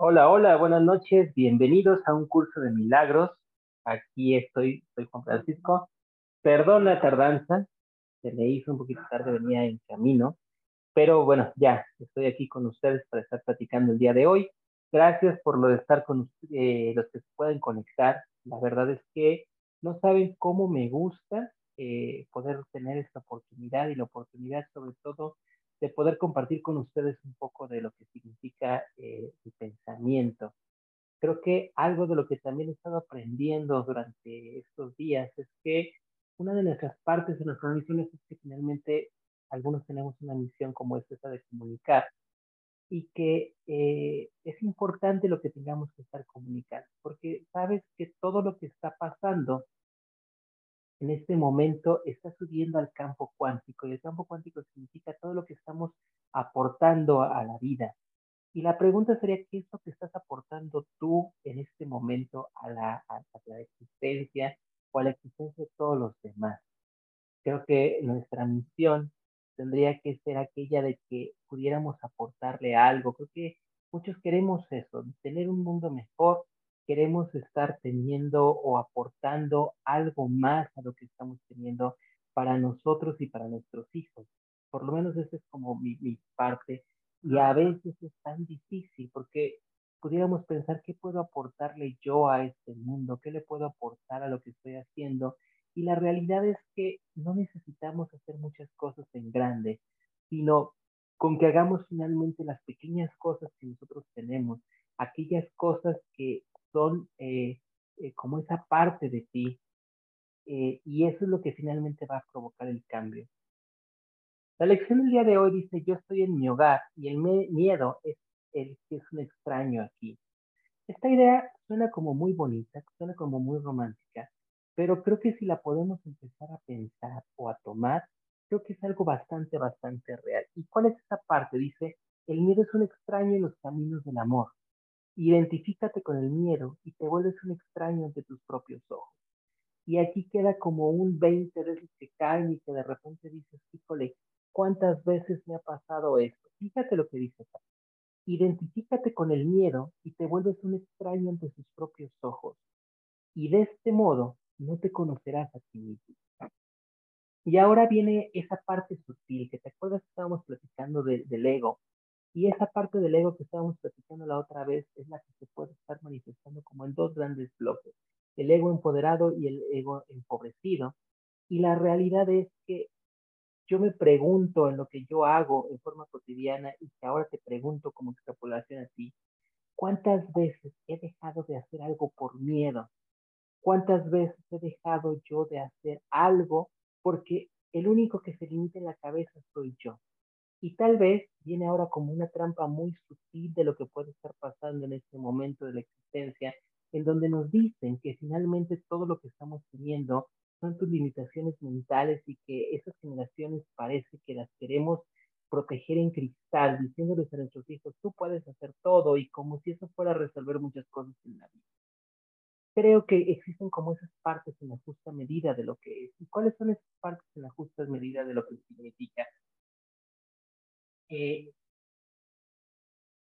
Hola, hola, buenas noches, bienvenidos a un curso de milagros. Aquí estoy, soy Juan Francisco. Perdón la tardanza, se me hizo un poquito tarde, venía en camino, pero bueno, ya estoy aquí con ustedes para estar platicando el día de hoy. Gracias por lo de estar con eh, los que se pueden conectar. La verdad es que no saben cómo me gusta eh, poder tener esta oportunidad y la oportunidad sobre todo de poder compartir con ustedes un poco de lo que significa eh, el pensamiento. Creo que algo de lo que también he estado aprendiendo durante estos días es que una de nuestras partes de nuestras misiones es que finalmente algunos tenemos una misión como es esa de comunicar y que eh, es importante lo que tengamos que estar comunicando, porque sabes que todo lo que está pasando en este momento está subiendo al campo cuántico y el campo cuántico significa todo lo que estamos aportando a, la vida. Y la pregunta sería, ¿qué es lo que estás aportando tú en este momento a la, a la existencia o a la existencia de todos los demás? Creo que nuestra misión tendría que ser aquella de que pudiéramos aportarle algo. Creo que muchos queremos eso, tener un mundo mejor, queremos estar teniendo o aportando algo más a lo que estamos teniendo para nosotros y para nuestros hijos. Por lo menos esa es como mi, parte. Y a veces es tan difícil porque pudiéramos pensar qué puedo aportarle yo a este mundo, qué le puedo aportar a lo que estoy haciendo. Y la realidad es que no necesitamos hacer muchas cosas en grande, sino con que hagamos finalmente las pequeñas cosas que nosotros tenemos, aquellas cosas que son eh, eh, como esa parte de ti. Eh, y eso es lo que finalmente va a provocar el cambio. La lección del día de hoy dice, yo estoy en mi hogar y el miedo es el que es un extraño aquí. Esta idea suena como muy bonita, suena como muy romántica, pero creo que si la podemos empezar a pensar o a tomar, creo que es algo bastante, bastante real. ¿Y cuál es esa parte? Dice, el miedo es un extraño en los caminos del amor. Identifícate con el miedo y te vuelves un extraño ante tus propios ojos. Y aquí queda como un 20 veces que caen y que de repente dices, híjole, ¿cuántas veces me ha pasado esto? Fíjate lo que dice. Identifícate con el miedo y te vuelves un extraño ante sus propios ojos. Y de este modo no te conocerás a ti mismo. Y ahora viene esa parte sutil, que te acuerdas que estábamos platicando del ego, y esa parte del ego que estábamos platicando la otra vez es la que se puede estar manifestando como en dos grandes bloques, el ego empoderado y el ego empobrecido. Y la realidad es que yo me pregunto en lo que yo hago en forma cotidiana y que ahora te pregunto como extrapolación a ti, ¿cuántas veces he dejado de hacer algo por miedo? ¿Cuántas veces he dejado yo de hacer algo porque el único que se limita en la cabeza soy yo? Y tal vez viene ahora como una trampa muy sutil de lo que puede estar pasando en este momento de la existencia, en donde nos dicen que finalmente todo lo que estamos teniendo son tus limitaciones mentales y que esas generaciones parece que las queremos proteger en cristal, diciéndoles a nuestros hijos, tú puedes hacer todo y como si eso fuera a resolver muchas cosas en la vida. Creo que existen como esas partes en la justa medida de lo que es. ¿Y cuáles son esas partes en la justa medida de lo que significa? Eh,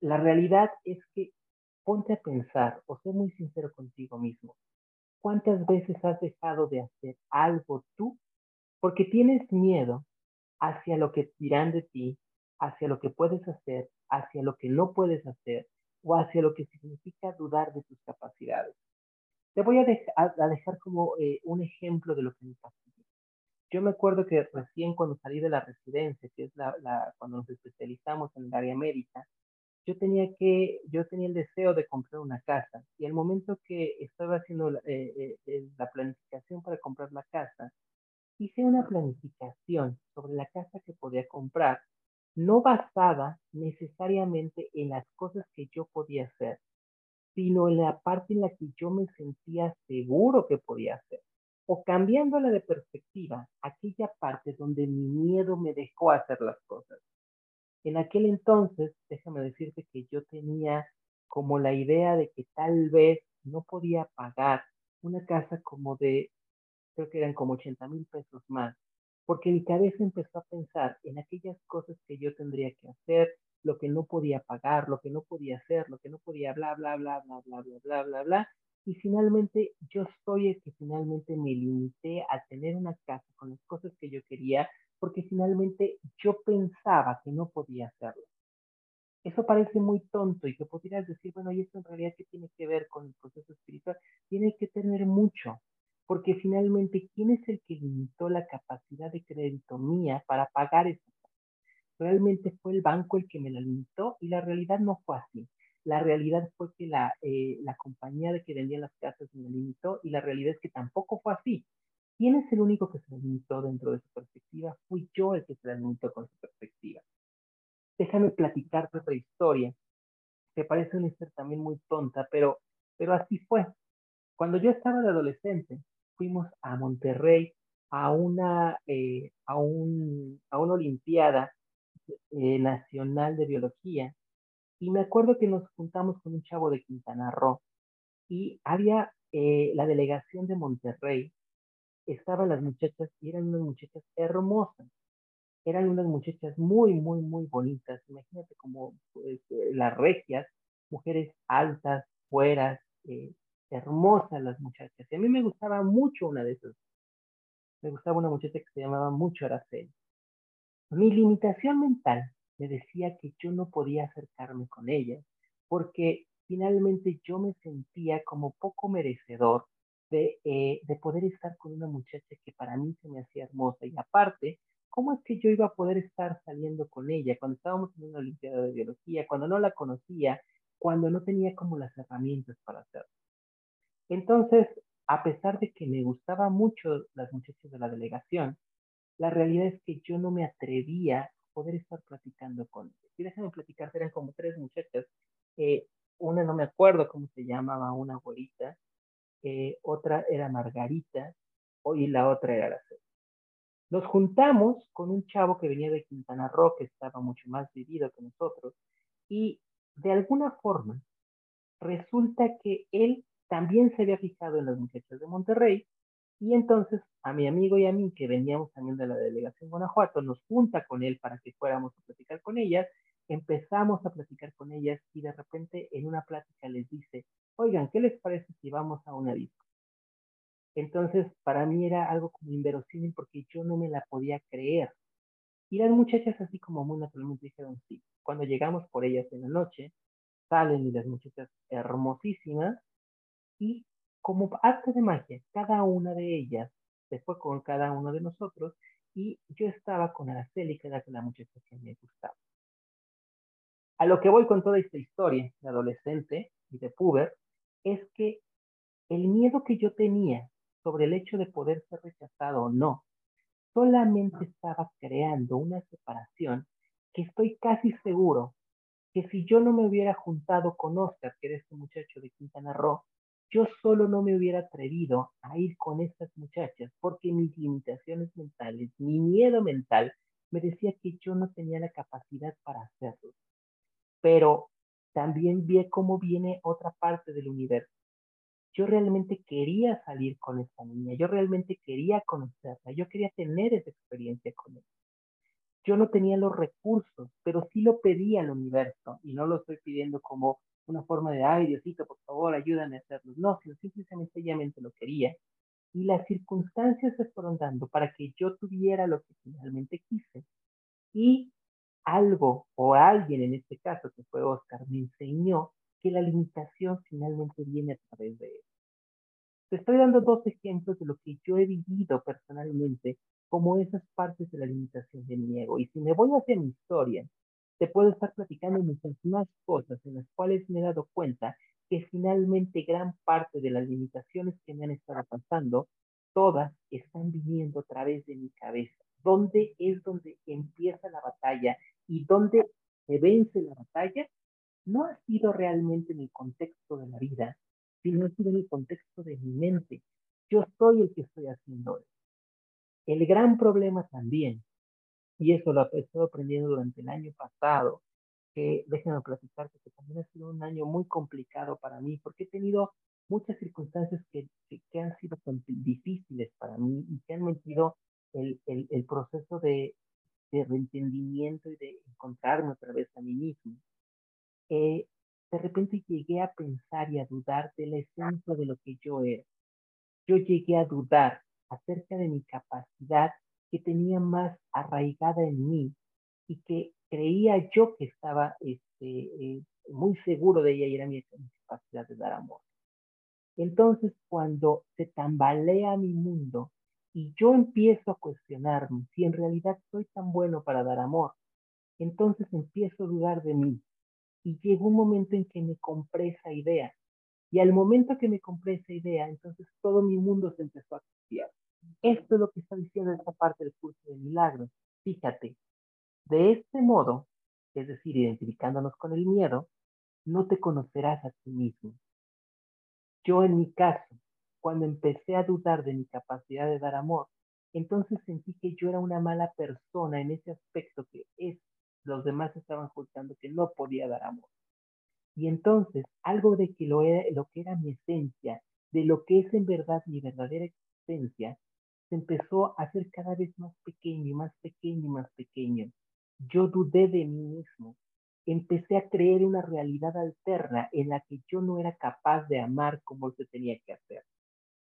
la realidad es que ponte a pensar o sé muy sincero contigo mismo. ¿Cuántas veces has dejado de hacer algo tú porque tienes miedo hacia lo que dirán de ti, hacia lo que puedes hacer, hacia lo que no puedes hacer o hacia lo que significa dudar de tus capacidades? Te voy a, dejar como eh, un ejemplo de lo que me pasa yo me acuerdo que recién cuando salí de la residencia, que es la, la, cuando nos especializamos en el área médica, yo tenía que, yo tenía el deseo de comprar una casa y al momento que estaba haciendo la, eh, eh, eh, la planificación para comprar la casa, hice una planificación sobre la casa que podía comprar, no basada necesariamente en las cosas que yo podía hacer, sino en la parte en la que yo me sentía seguro que podía hacer o cambiándola de perspectiva, aquella parte donde mi miedo me dejó hacer las cosas. En aquel entonces, déjame decirte que yo tenía como la idea de que tal vez no podía pagar una casa como de, creo que eran como 80 mil pesos más, porque mi cabeza empezó a pensar en aquellas cosas que yo tendría que hacer, lo que no podía pagar, lo que no podía hacer, lo que no podía bla, bla, bla, bla, bla, bla, bla, bla, bla. Y finalmente yo soy el que finalmente me limité a tener una casa con las cosas que yo quería, porque finalmente yo pensaba que no podía hacerlo. Eso parece muy tonto y que podrías decir, bueno, ¿y esto en realidad qué tiene que ver con el proceso espiritual? Tiene que tener mucho, porque finalmente, ¿quién es el que limitó la capacidad de crédito mía para pagar esa Realmente fue el banco el que me la limitó y la realidad no fue así. La realidad fue que la, eh, la compañía de que vendía las casas me limitó y la realidad es que tampoco fue así. ¿Quién es el único que se limitó dentro de su perspectiva? Fui yo el que se limitó con su perspectiva déjame platicarte otra historia, que parece una historia también muy tonta, pero, pero así fue. Cuando yo estaba de adolescente, fuimos a Monterrey a una, eh, a un, a una olimpiada eh, nacional de biología y me acuerdo que nos juntamos con un chavo de Quintana Roo y había eh, la delegación de Monterrey, estaban las muchachas y eran unas muchachas hermosas, eran unas muchachas muy, muy, muy bonitas. Imagínate como pues, eh, las regias, mujeres altas, fueras, eh, hermosas las muchachas. Y a mí me gustaba mucho una de esas. Me gustaba una muchacha que se llamaba mucho Araceli. Mi limitación mental me decía que yo no podía acercarme con ella porque finalmente yo me sentía como poco merecedor de, eh, de poder estar con una muchacha que para mí se me hacía hermosa y aparte ¿cómo es que yo iba a poder estar saliendo con ella cuando estábamos en una Olimpiada de Biología, cuando no la conocía, cuando no tenía como las herramientas para hacerlo? Entonces, a pesar de que me gustaba mucho las muchachas de la delegación, la realidad es que yo no me atrevía poder estar platicando con ellas. Y déjame platicar, eran como tres muchachas. Eh, una no me acuerdo cómo se llamaba, una abuelita, eh, otra era Margarita, y la otra era Araceli. Nos juntamos con un chavo que venía de Quintana Roo, que estaba mucho más vivido que nosotros, y de alguna forma resulta que él también se había fijado en las muchachas de Monterrey, y entonces a mi amigo y a mí, que veníamos también de la delegación Guanajuato, nos junta con él para que fuéramos a platicar con ellas, empezamos a platicar con ellas y de repente en una plática les dice, oigan, ¿qué les parece si vamos a una disco? Entonces, para mí era algo como inverosímil porque yo no me la podía creer. Y las muchachas así como muy naturalmente dijeron sí. Cuando llegamos por ellas en la noche, salen y las muchachas hermosísimas y como arte de magia, cada una de ellas se fue con cada uno de nosotros y yo estaba con Araceli, que era la muchacha que me gustaba. A lo que voy con toda esta historia de adolescente y de puber es que el miedo que yo tenía sobre el hecho de poder ser rechazado o no. Solamente estaba creando una separación que estoy casi seguro que si yo no me hubiera juntado con Oscar, que era este muchacho de Quintana Roo, yo solo no me hubiera atrevido a ir con estas muchachas porque mis limitaciones mentales, mi miedo mental, me decía que yo no tenía la capacidad para hacerlo. Pero también vi cómo viene otra parte del universo yo realmente quería salir con esta niña, yo realmente quería conocerla, yo quería tener esa experiencia con ella. Yo no tenía los recursos, pero sí lo pedía al universo y no lo estoy pidiendo como una forma de, ay Diosito, por favor, ayúdame a hacerlo. No, sino simplemente sencillamente lo quería. Y las circunstancias se fueron dando para que yo tuviera lo que finalmente quise. Y algo o alguien en este caso, que fue Oscar, me enseñó que la limitación finalmente viene a través de él. Te estoy dando dos ejemplos de lo que yo he vivido personalmente como esas partes de la limitación de mi ego. Y si me voy hacia mi historia, te puedo estar platicando muchas más cosas en las cuales me he dado cuenta que finalmente gran parte de las limitaciones que me han estado pasando, todas están viniendo a través de mi cabeza. ¿Dónde es donde empieza la batalla y dónde se vence la batalla? no ha sido realmente en el contexto de la vida, sino ha sido contexto de mi mente. Yo soy el que estoy haciendo eso. El gran problema también, y eso lo he estado aprendiendo durante el año pasado, que déjenme platicar que también ha sido un año muy complicado para mí, porque he tenido muchas circunstancias que, que, han sido difíciles para mí y que han metido el, el, el proceso de, de reentendimiento y de encontrarme otra vez a mí mismo, eh, de repente llegué a pensar y a dudar de la esencia de lo que yo era. Yo llegué a dudar acerca de mi capacidad que tenía más arraigada en mí y que creía yo que estaba este, eh, muy seguro de ella y era mi, capacidad de dar amor. Entonces, cuando se tambalea mi mundo y yo empiezo a cuestionarme si en realidad soy tan bueno para dar amor, entonces empiezo a dudar de mí. Y llegó un momento en que me compré esa idea. Y al momento que me compré esa idea, entonces todo mi mundo se empezó a cambiar. Esto es lo que está diciendo esta parte del curso de milagros. Fíjate, de este modo, es decir, identificándonos con el miedo, no te conocerás a ti mismo. Yo en mi caso, cuando empecé a dudar de mi capacidad de dar amor, entonces sentí que yo era una mala persona en ese aspecto que es, los demás estaban juzgando que no podía dar amor. Y entonces algo de que lo, era, lo que era mi esencia, de lo que es en verdad mi verdadera existencia, empezó a hacer cada vez más pequeño y más pequeño y más pequeño. Yo dudé de mí mismo. Empecé a creer una realidad alterna en la que yo no era capaz de amar como se tenía que hacer.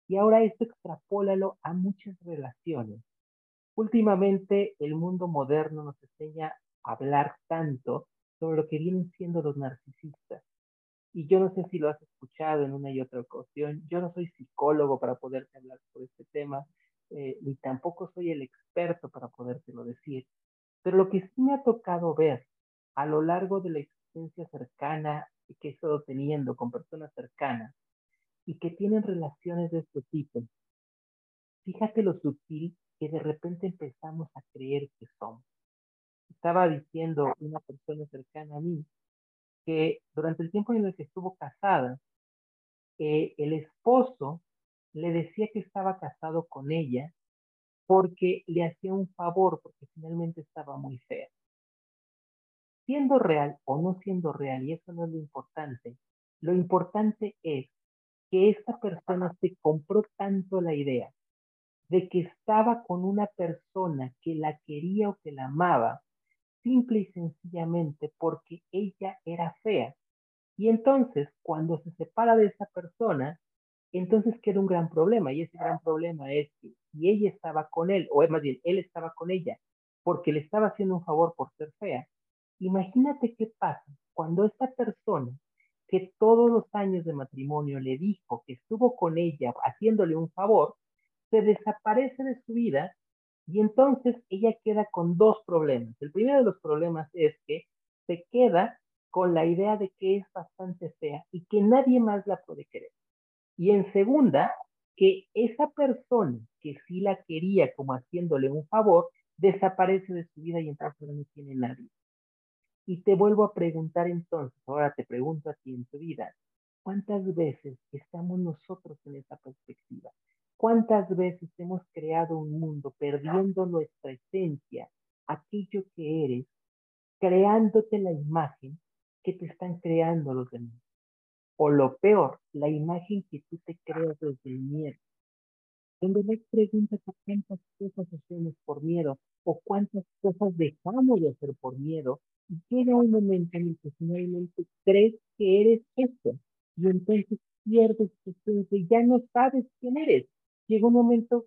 Y ahora esto extrapólalo a muchas relaciones. Últimamente el mundo moderno nos enseña a hablar tanto sobre lo que vienen siendo los narcisistas. Y yo no sé si lo has escuchado en una y otra ocasión. Yo no soy psicólogo para poderte hablar sobre este tema, eh, ni tampoco soy el experto para podértelo decir. Pero lo que sí me ha tocado ver a lo largo de la existencia cercana que he estado teniendo con personas cercanas y que tienen relaciones de este tipo, fíjate lo sutil que de repente empezamos a creer que somos. Estaba diciendo una persona cercana a mí que durante el tiempo en el que estuvo casada, eh, el esposo le decía que estaba casado con ella porque le hacía un favor, porque finalmente estaba muy fea. Siendo real o no siendo real, y eso no es lo importante, lo importante es que esta persona se compró tanto la idea de que estaba con una persona que la quería o que la amaba, simple y sencillamente porque ella era fea. Y entonces, cuando se separa de esa persona, entonces queda un gran problema. Y ese gran problema es que si ella estaba con él, o más bien, él estaba con ella, porque le estaba haciendo un favor por ser fea, imagínate qué pasa cuando esta persona que todos los años de matrimonio le dijo que estuvo con ella haciéndole un favor, se desaparece de su vida y entonces ella queda con dos problemas. El primero de los problemas es que se queda con la idea de que es bastante fea y que nadie más la puede querer. Y en segunda, que esa persona que sí la quería como haciéndole un favor, desaparece de su vida y entonces no tiene nadie. Y te vuelvo a preguntar entonces, ahora te pregunto a ti en tu vida, ¿cuántas veces estamos nosotros en esa perspectiva? ¿Cuántas veces hemos creado un mundo perdiendo nuestra esencia, aquello que eres, creándote la imagen que te están creando los demás? O lo peor, la imagen que tú te creas desde el miedo. En verdad pregunta cuántas cosas hacemos por miedo o cuántas cosas dejamos de hacer por miedo y llega un momento en el que finalmente crees que eres esto y entonces pierdes tu esencia y ya no sabes quién eres. Llega un momento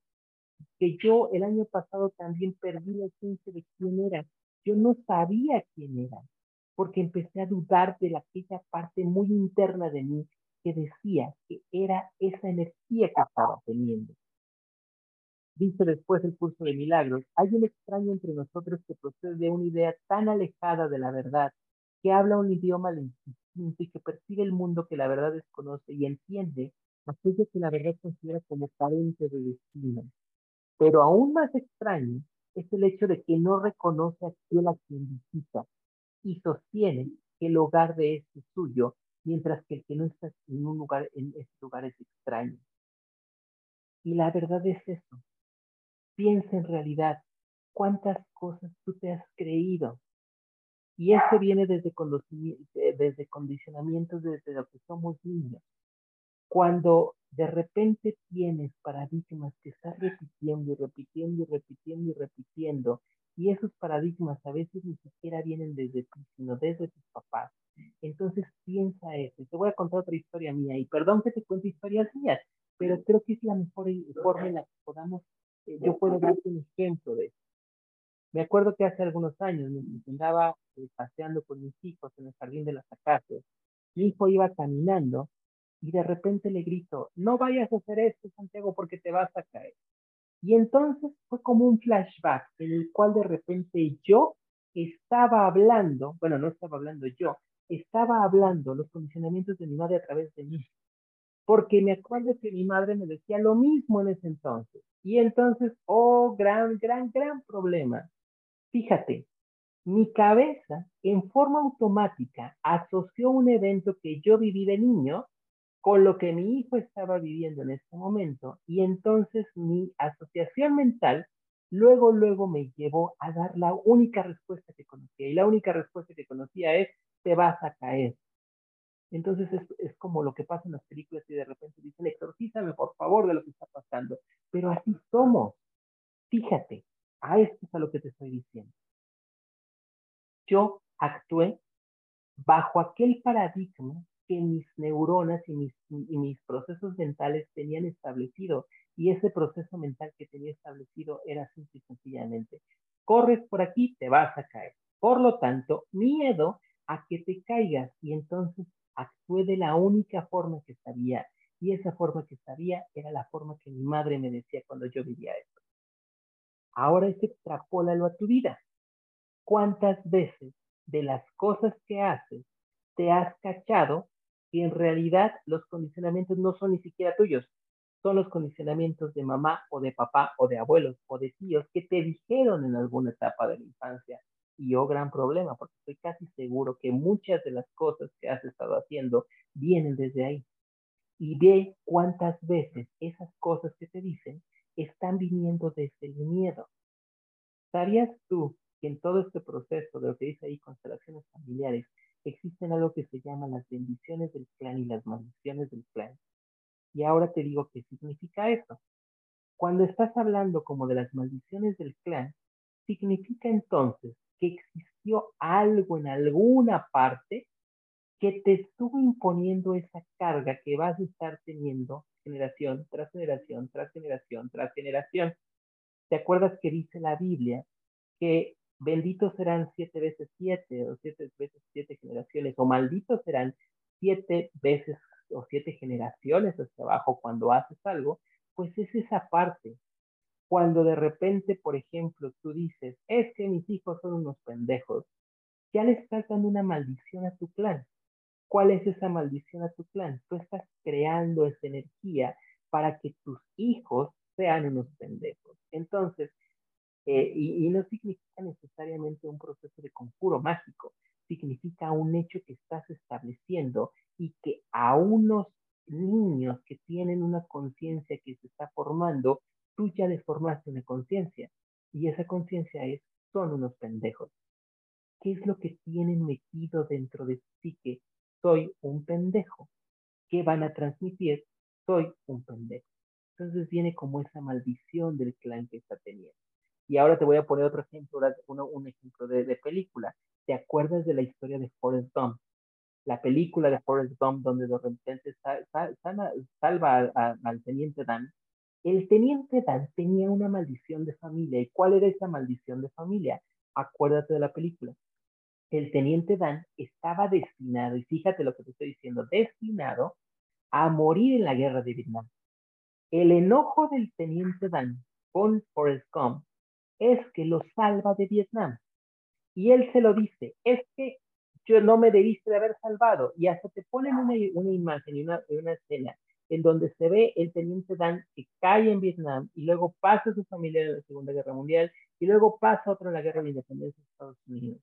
que yo el año pasado también perdí la esencia de quién era. Yo no sabía quién era porque empecé a dudar de aquella parte muy interna de mí que decía que era esa energía que estaba teniendo. Dice después el curso de milagros, hay un extraño entre nosotros que procede de una idea tan alejada de la verdad, que habla un idioma distinto y que percibe el mundo que la verdad desconoce y entiende aquello que la verdad considera como carente de destino. Pero aún más extraño es el hecho de que no reconoce a aquel a quien visita, y sostiene que el hogar de este es suyo, mientras que el que no está en un lugar, en este lugar es extraño. Y la verdad es eso. Piensa en realidad cuántas cosas tú te has creído. Y eso viene desde, desde condicionamientos, desde lo que somos niños. Cuando de repente tienes paradigmas que estás repitiendo y repitiendo y repitiendo y repitiendo Y esos paradigmas a veces ni siquiera vienen desde ti, sino desde tus papás. Entonces piensa eso. te voy a contar otra historia mía. Y perdón que te cuente historias mías, pero creo que es la mejor forma en la que podamos, eh, yo puedo darte un ejemplo de eso. Me acuerdo que hace algunos años me andaba eh, paseando con mis hijos en el jardín de las acacias. Mi hijo iba caminando y de repente le grito, no vayas a hacer esto, Santiago, porque te vas a caer. Y entonces fue como un flashback en el cual de repente yo estaba hablando, bueno, no estaba hablando yo, estaba hablando los condicionamientos de mi madre a través de mí. Porque me acuerdo que mi madre me decía lo mismo en ese entonces. Y entonces, oh, gran, gran, gran problema. Fíjate, mi cabeza en forma automática asoció un evento que yo viví de niño con lo que mi hijo estaba viviendo en este momento y entonces mi asociación mental luego, luego me llevó a dar la única respuesta que conocía y la única respuesta que conocía es, te vas a caer. Entonces es, como lo que pasa en las películas y de repente dicen, exorcízame por favor de lo que está pasando. Pero así somos. Fíjate, a esto es a lo que te estoy diciendo. Yo actué bajo aquel paradigma que mis neuronas y mis, procesos mentales tenían establecido. Y ese proceso mental que tenía establecido era simple y sencillamente, corres por aquí, te vas a caer. Por lo tanto, miedo a que te caigas y entonces actué de la única forma que sabía. Y esa forma que sabía era la forma que mi madre me decía cuando yo vivía esto. Ahora es extrapólalo a tu vida. ¿Cuántas veces de las cosas que haces te has cachado y en realidad los condicionamientos no son ni siquiera tuyos, son los condicionamientos de mamá o de papá o de abuelos o de tíos que te dijeron en alguna etapa de la infancia. Y yo oh, gran problema, porque estoy casi seguro que muchas de las cosas que has estado haciendo vienen desde ahí. Y ve cuántas veces esas cosas que te dicen están viniendo desde el miedo. ¿Sabías tú que en todo este proceso de lo que dice ahí constelaciones familiares existen algo que se llama las bendiciones del clan y las maldiciones del clan. Y ahora te digo qué significa eso. Cuando estás hablando como de las maldiciones del clan, significa entonces que existió algo en alguna parte que te estuvo imponiendo esa carga que vas a estar teniendo generación tras generación, tras generación, tras generación. ¿Te acuerdas que dice la Biblia que benditos serán siete veces siete o siete veces siete generaciones, o malditos serán siete veces o siete generaciones hacia abajo cuando haces algo, pues es esa parte. Cuando de repente, por ejemplo, tú dices, es que mis hijos son unos pendejos, ya le estás dando una maldición a tu clan. ¿Cuál es esa maldición a tu clan? Tú estás creando esa energía para que tus hijos sean unos pendejos. Entonces, eh, y, no significa necesariamente un proceso de conjuro mágico, significa un hecho que estás estableciendo y que a unos niños que tienen una conciencia que se está formando, tú ya les formaste una conciencia. Y esa conciencia es, son unos pendejos. ¿Qué es lo que tienen metido dentro de sí que soy un pendejo? ¿Qué van a transmitir? Soy un pendejo. Entonces viene como esa maldición del clan que está teniendo. Y ahora te voy a poner otro ejemplo, un ejemplo de, película. ¿Te acuerdas de la historia de Forrest Gump? La película de Forrest Gump donde de repente salva al teniente Dan. El teniente Dan tenía una maldición de familia. ¿Y cuál era esa maldición de familia? Acuérdate de la película. El teniente Dan estaba destinado, y fíjate lo que te estoy diciendo, destinado a morir en la guerra de Vietnam. El enojo del teniente Dan con Forrest Gump es que lo salva de Vietnam. Y él se lo dice, es que yo no me debiste de haber salvado. Y hasta te ponen una, una imagen y una, escena en donde se ve el teniente Dan que cae en Vietnam y luego pasa su familia en la Segunda Guerra Mundial y luego pasa otro en la Guerra de Independencia de Estados Unidos.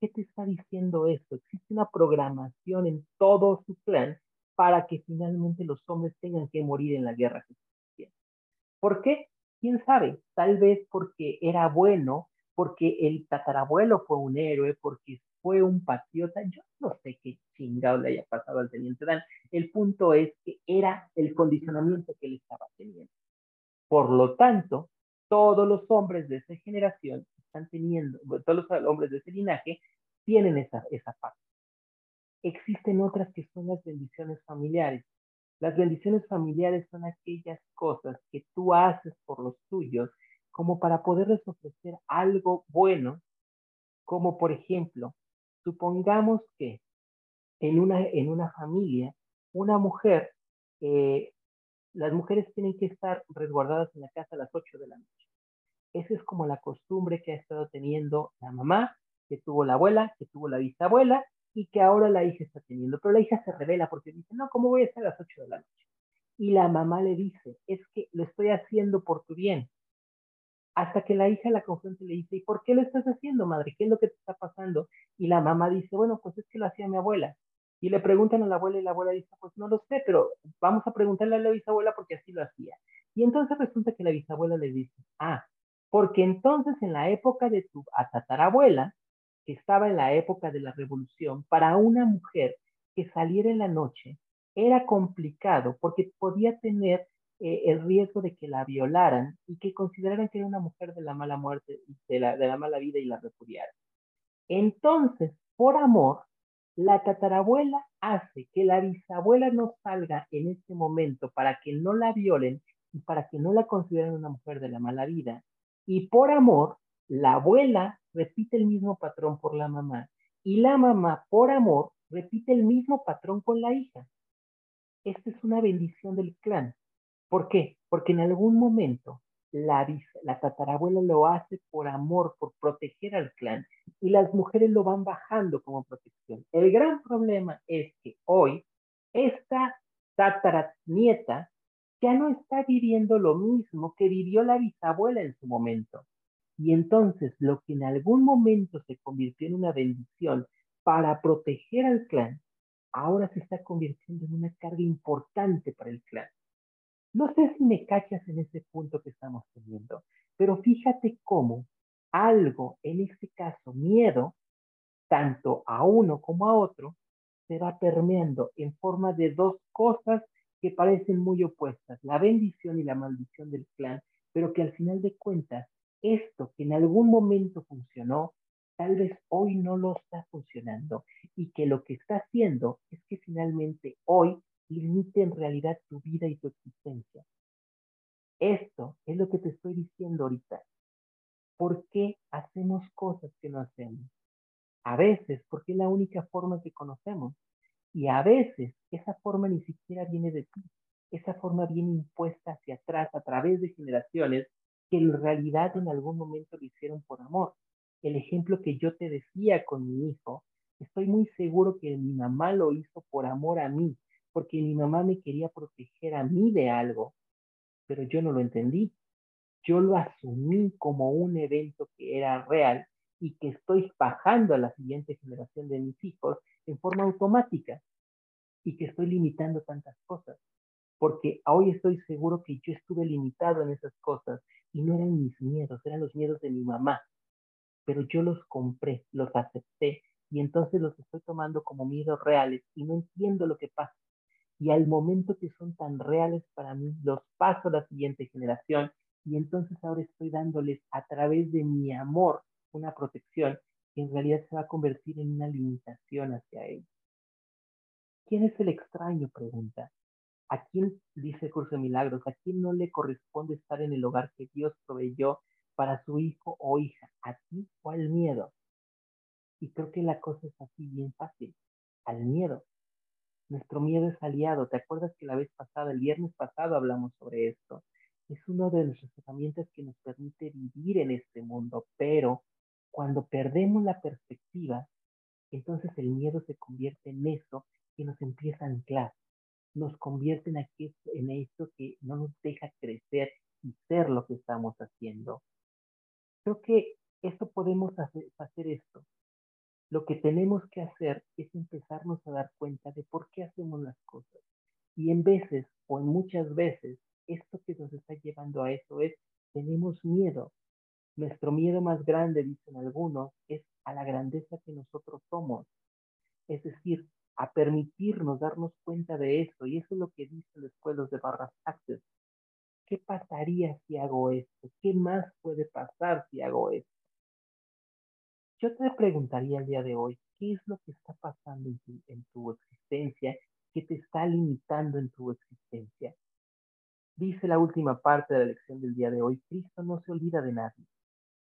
¿Qué te está diciendo esto? Existe una programación en todo su plan para que finalmente los hombres tengan que morir en la guerra. ¿Por qué? Quién sabe, tal vez porque era bueno, porque el tatarabuelo fue un héroe, porque fue un patriota, yo no sé qué chingado le haya pasado al teniente Dan. El punto es que era el condicionamiento que él estaba teniendo. Por lo tanto, todos los hombres de esa generación están teniendo, todos los hombres de ese linaje tienen esa, esa parte. Existen otras que son las bendiciones familiares. Las bendiciones familiares son aquellas cosas que tú haces por los tuyos como para poderles ofrecer algo bueno, como por ejemplo, supongamos que en una, en una familia, una mujer, eh, las mujeres tienen que estar resguardadas en la casa a las 8 de la noche. Esa es como la costumbre que ha estado teniendo la mamá, que tuvo la abuela, que tuvo la bisabuela y que ahora la hija está teniendo. Pero la hija se revela porque dice, no, ¿cómo voy a estar a las 8 de la noche? Y la mamá le dice, es que lo estoy haciendo por tu bien. Hasta que la hija la confronta y le dice, ¿y por qué lo estás haciendo, madre? ¿Qué es lo que te está pasando? Y la mamá dice, bueno, pues es que lo hacía mi abuela. Y le preguntan a la abuela y la abuela dice, pues no lo sé, pero vamos a preguntarle a la bisabuela porque así lo hacía. Y entonces resulta que la bisabuela le dice, ah, porque entonces en la época de tu tatarabuela, que estaba en la época de la revolución, para una mujer que saliera en la noche era complicado porque podía tener eh, el riesgo de que la violaran y que consideraran que era una mujer de la mala muerte, de la, de la mala vida y la repudiaran. Entonces, por amor, la tatarabuela hace que la bisabuela no salga en este momento para que no la violen y para que no la consideren una mujer de la mala vida. Y por amor, la abuela repite el mismo patrón por la mamá y la mamá, por amor, repite el mismo patrón con la hija. Esta es una bendición del clan. ¿Por qué? Porque en algún momento la, la tatarabuela lo hace por amor, por proteger al clan, y las mujeres lo van bajando como protección. El gran problema es que hoy esta tataranieta ya no está viviendo lo mismo que vivió la bisabuela en su momento. Y entonces lo que en algún momento se convirtió en una bendición para proteger al clan, ahora se está convirtiendo en una carga importante para el clan. No sé si me cachas en ese punto que estamos teniendo, pero fíjate cómo algo, en este caso miedo, tanto a uno como a otro, se va permeando en forma de dos cosas que parecen muy opuestas, la bendición y la maldición del clan, pero que al final de cuentas, esto que en algún momento funcionó, tal vez hoy no lo está funcionando y que lo que está haciendo es que finalmente hoy limite en realidad tu vida y tu existencia. Esto es lo que te estoy diciendo ahorita. ¿Por qué hacemos cosas que no hacemos? A veces porque es la única forma que conocemos y a veces esa forma ni siquiera viene de ti. Esa forma viene impuesta hacia atrás a través de generaciones que en realidad en algún momento lo hicieron por amor el ejemplo que yo te decía con mi hijo, estoy muy seguro que mi mamá lo hizo por amor a mí, porque mi mamá me quería proteger a mí de algo, pero yo no lo entendí. Yo lo asumí como un evento que era real y que estoy bajando a la siguiente generación de mis hijos en forma automática y que estoy limitando tantas cosas. Porque hoy estoy seguro que yo estuve limitado en esas cosas y no eran mis miedos, eran los miedos de mi mamá pero yo los compré, los acepté y entonces los estoy tomando como miedos reales y no entiendo lo que pasa. Y al momento que son tan reales para mí, los paso a la siguiente generación y entonces ahora estoy dándoles a través de mi amor una protección que en realidad se va a convertir en una limitación hacia ellos. ¿Quién es el extraño? Pregunta. ¿A quién, dice el curso de milagros, a quién no le corresponde estar en el hogar que Dios proveyó para su hijo o hija, a ti o al miedo. Y creo que la cosa es así bien fácil, al miedo. Nuestro miedo es aliado. ¿Te acuerdas que la vez pasada, el viernes pasado, hablamos sobre esto? Es uno de los herramientas que nos permite vivir en este mundo, pero cuando perdemos la perspectiva, entonces el miedo se convierte en eso que nos empieza a anclar, nos convierte en, aquí, en esto que no nos deja crecer y ser lo que estamos haciendo. Creo que esto podemos hacer, hacer esto. Lo que tenemos que hacer es empezarnos a dar cuenta de por qué hacemos las cosas. Y en veces, o en muchas veces, esto que nos está llevando a eso es, tenemos miedo. Nuestro miedo más grande, dicen algunos, es a la grandeza que nosotros somos. Es decir, a permitirnos darnos cuenta de eso. Y eso es lo que dicen los pueblos de Barras Access. ¿qué pasaría si hago esto? ¿Qué más puede pasar si hago esto? yo te preguntaría el día de hoy, ¿qué es lo que está pasando en tu, en tu existencia que te está limitando en tu existencia? Dice la última parte de la lección del día de hoy, Cristo no se olvida de nadie.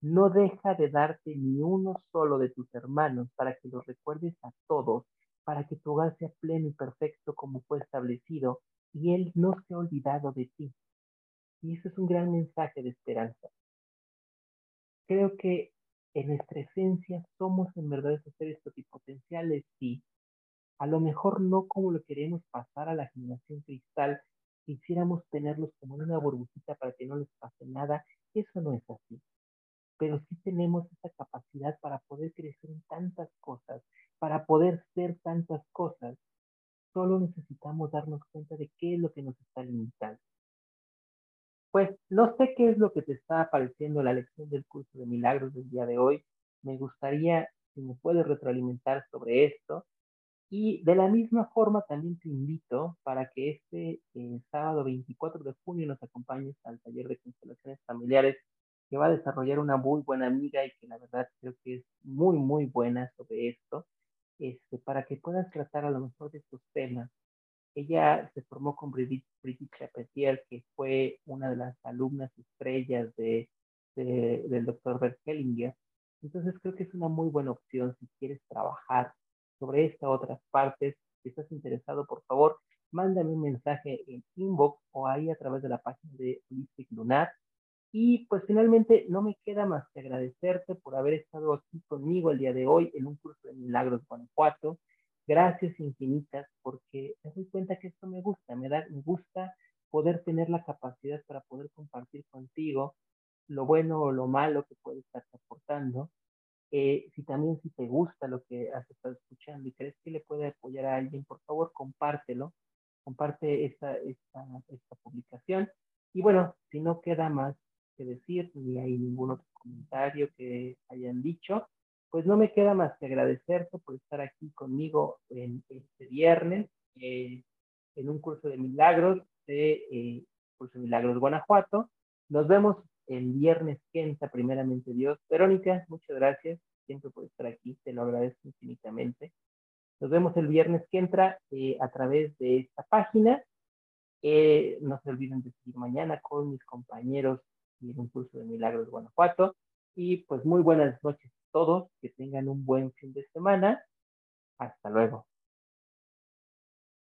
No deja de darte ni uno solo de tus hermanos para que los recuerdes a todos, para que tu hogar sea pleno y perfecto como fue establecido, y Él no se ha olvidado de ti. Y eso es un gran mensaje de esperanza. Creo que en nuestra esencia somos en verdad esos seres potenciales y a lo mejor no como lo queremos pasar a la generación cristal, quisiéramos tenerlos como en una burbujita para que no les pase nada, eso no es así. Pero sí tenemos esa capacidad para poder crecer en tantas cosas, para poder ser tantas cosas. Solo necesitamos darnos cuenta de qué es lo que nos está limitando. Pues no sé qué es lo que te está apareciendo la lección del curso de milagros del día de hoy. Me gustaría si me puedes retroalimentar sobre esto. Y de la misma forma también te invito para que este eh, sábado 24 de junio nos acompañes al taller de constelaciones familiares que va a desarrollar una muy buena amiga y que la verdad creo que es muy, muy buena sobre esto, este, para que puedas tratar a lo mejor de estos temas ella se formó con Brigitte, Brigitte Chapetier, que fue una de las alumnas estrellas de, del doctor Bert Hellinger. Entonces creo que es una muy buena opción si quieres trabajar sobre esta otras partes. Si estás interesado, por favor, mándame un mensaje en inbox o ahí a través de la página de Holistic Lunar. Y pues finalmente no me queda más que agradecerte por haber estado aquí conmigo el día de hoy en un curso de Milagros Guanajuato. Gracias infinitas porque me doy cuenta que esto me gusta, me, da, me gusta poder tener la capacidad para poder compartir contigo lo bueno o lo malo que puede estar aportando. Eh, si también si te gusta lo que has estado escuchando y crees que le puede apoyar a alguien, por favor compártelo, comparte esta, esta, esta publicación. Y bueno, si no queda más que decir, ni hay ningún otro comentario que hayan dicho, pues no me queda más que agradecerte por estar aquí conmigo en este viernes eh, en un curso de milagros de eh, Curso de Milagros Guanajuato. Nos vemos el viernes que entra, primeramente Dios. Verónica, muchas gracias siempre por estar aquí, te lo agradezco infinitamente. Nos vemos el viernes que entra eh, a través de esta página. no se olviden de seguir mañana con mis compañeros en un curso de Milagros Guanajuato. Y pues muy buenas noches todos, que tengan un buen fin de semana. Hasta luego.